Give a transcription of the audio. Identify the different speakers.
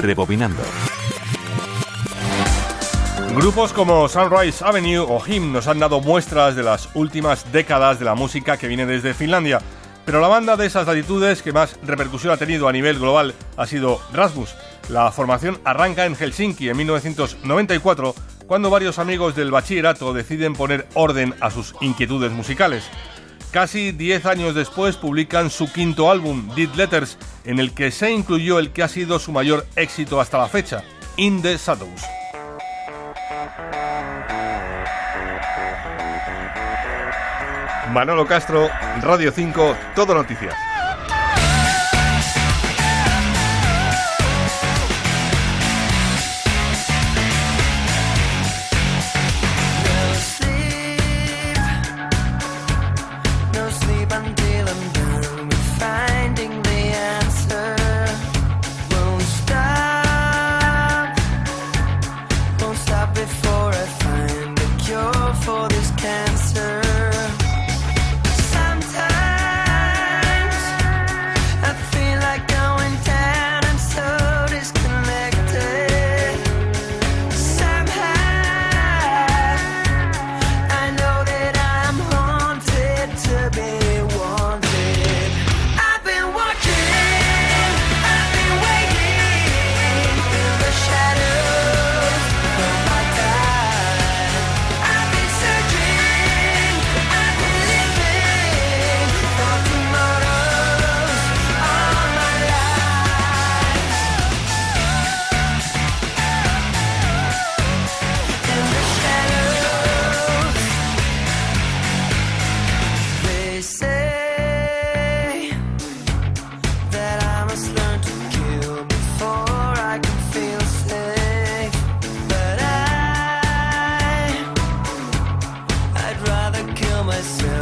Speaker 1: Rebobinando.
Speaker 2: Grupos como Sunrise Avenue o Him nos han dado muestras de las últimas décadas de la música que viene desde Finlandia. Pero la banda de esas latitudes que más repercusión ha tenido a nivel global ha sido Rasmus. La formación arranca en Helsinki en 1994 cuando varios amigos del bachillerato deciden poner orden a sus inquietudes musicales. Casi 10 años después publican su quinto álbum, Dead Letters, en el que se incluyó el que ha sido su mayor éxito hasta la fecha, In the Shadows. Manolo Castro, Radio 5, Todo Noticias. myself